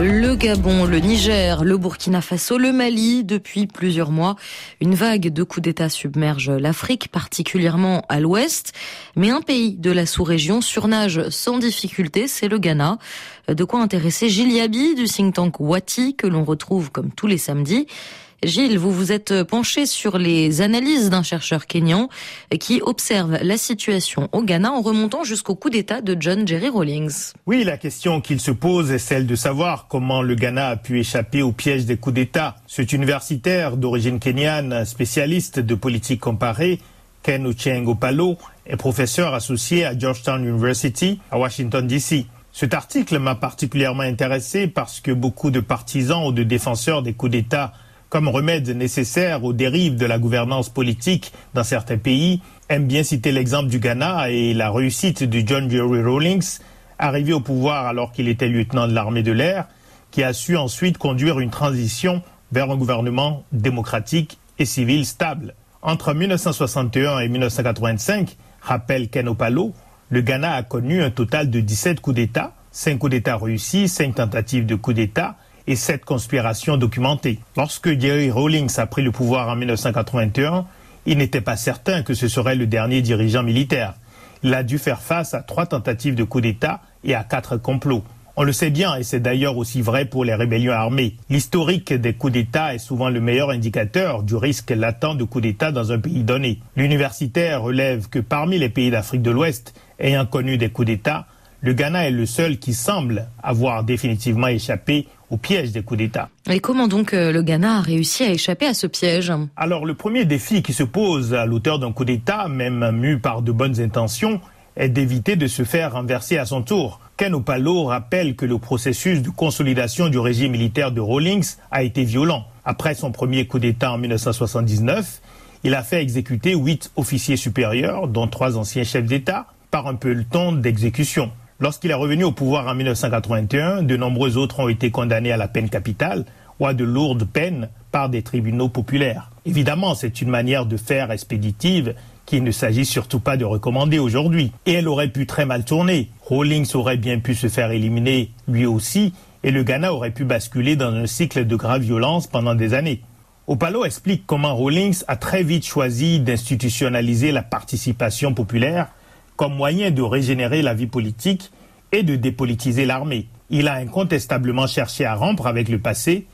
Le Gabon, le Niger, le Burkina Faso, le Mali, depuis plusieurs mois, une vague de coups d'État submerge l'Afrique, particulièrement à l'ouest. Mais un pays de la sous-région surnage sans difficulté, c'est le Ghana. De quoi intéresser Gilles Yabi du think tank Wati, que l'on retrouve comme tous les samedis. Gilles, vous vous êtes penché sur les analyses d'un chercheur kényan qui observe la situation au Ghana en remontant jusqu'au coup d'État de John Jerry Rawlings. Oui, la question qu'il se pose est celle de savoir comment le Ghana a pu échapper au piège des coups d'État. Cet universitaire d'origine kenyane, spécialiste de politique comparée, Ken Ochieng Opalo, est professeur associé à Georgetown University à Washington, D.C. Cet article m'a particulièrement intéressé parce que beaucoup de partisans ou de défenseurs des coups d'État comme remède nécessaire aux dérives de la gouvernance politique dans certains pays, aime bien citer l'exemple du Ghana et la réussite de John Jerry Rawlings, arrivé au pouvoir alors qu'il était lieutenant de l'armée de l'air, qui a su ensuite conduire une transition vers un gouvernement démocratique et civil stable. Entre 1961 et 1985, rappelle Ken Opalo, le Ghana a connu un total de 17 coups d'État, 5 coups d'État réussis, 5 tentatives de coups d'État, et cette conspiration documentée. Lorsque Jerry Rawlings a pris le pouvoir en 1981, il n'était pas certain que ce serait le dernier dirigeant militaire. Il a dû faire face à trois tentatives de coup d'État et à quatre complots. On le sait bien, et c'est d'ailleurs aussi vrai pour les rébellions armées. L'historique des coups d'État est souvent le meilleur indicateur du risque latent de coup d'État dans un pays donné. L'universitaire relève que parmi les pays d'Afrique de l'Ouest ayant connu des coups d'État, le Ghana est le seul qui semble avoir définitivement échappé au piège des coups d'État. Et comment donc euh, le Ghana a réussi à échapper à ce piège Alors le premier défi qui se pose à l'auteur d'un coup d'État, même mu par de bonnes intentions, est d'éviter de se faire renverser à son tour. Ken Opalo rappelle que le processus de consolidation du régime militaire de Rawlings a été violent. Après son premier coup d'État en 1979, il a fait exécuter huit officiers supérieurs, dont trois anciens chefs d'État, par un peloton d'exécution. Lorsqu'il est revenu au pouvoir en 1981, de nombreux autres ont été condamnés à la peine capitale ou à de lourdes peines par des tribunaux populaires. Évidemment, c'est une manière de faire expéditive qu'il ne s'agit surtout pas de recommander aujourd'hui. Et elle aurait pu très mal tourner. Rawlings aurait bien pu se faire éliminer lui aussi, et le Ghana aurait pu basculer dans un cycle de grave violence pendant des années. Opalo explique comment Rawlings a très vite choisi d'institutionnaliser la participation populaire comme moyen de régénérer la vie politique et de dépolitiser l'armée. Il a incontestablement cherché à rompre avec le passé,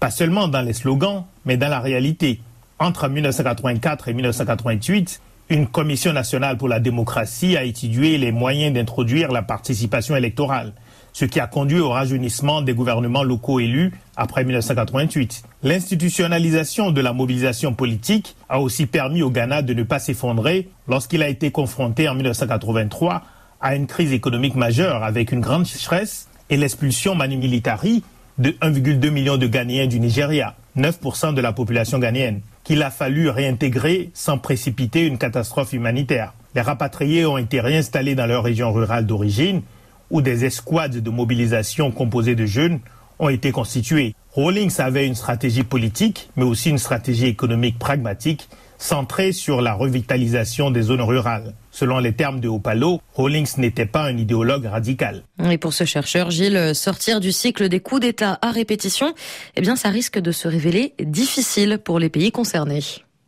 pas seulement dans les slogans, mais dans la réalité. Entre 1984 et 1988, une commission nationale pour la démocratie a étudié les moyens d'introduire la participation électorale ce qui a conduit au rajeunissement des gouvernements locaux élus après 1988. L'institutionnalisation de la mobilisation politique a aussi permis au Ghana de ne pas s'effondrer lorsqu'il a été confronté en 1983 à une crise économique majeure avec une grande sécheresse et l'expulsion manu militari de 1,2 million de Ghanéens du Nigeria, 9% de la population ghanéenne, qu'il a fallu réintégrer sans précipiter une catastrophe humanitaire. Les rapatriés ont été réinstallés dans leur région rurale d'origine où des escouades de mobilisation composées de jeunes ont été constituées. Rawlings avait une stratégie politique, mais aussi une stratégie économique pragmatique centrée sur la revitalisation des zones rurales. Selon les termes de Opalo, Rawlings n'était pas un idéologue radical. Et pour ce chercheur, Gilles, sortir du cycle des coups d'État à répétition, eh bien, ça risque de se révéler difficile pour les pays concernés.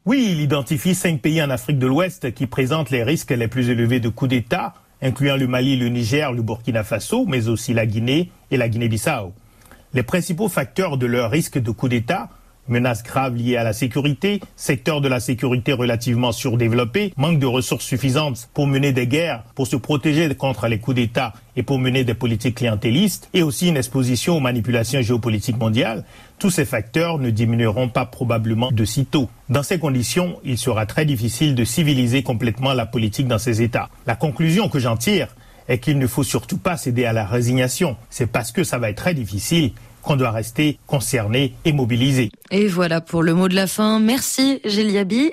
Oui, il identifie cinq pays en Afrique de l'Ouest qui présentent les risques les plus élevés de coups d'État, incluant le Mali, le Niger, le Burkina Faso, mais aussi la Guinée et la Guinée-Bissau. Les principaux facteurs de leur risque de coup d'État menaces graves liées à la sécurité, secteur de la sécurité relativement surdéveloppé, manque de ressources suffisantes pour mener des guerres, pour se protéger contre les coups d'État et pour mener des politiques clientélistes, et aussi une exposition aux manipulations géopolitiques mondiales, tous ces facteurs ne diminueront pas probablement de sitôt. Dans ces conditions, il sera très difficile de civiliser complètement la politique dans ces États. La conclusion que j'en tire est qu'il ne faut surtout pas céder à la résignation. C'est parce que ça va être très difficile qu'on doit rester concerné et mobilisé. Et voilà pour le mot de la fin. Merci Géliabi.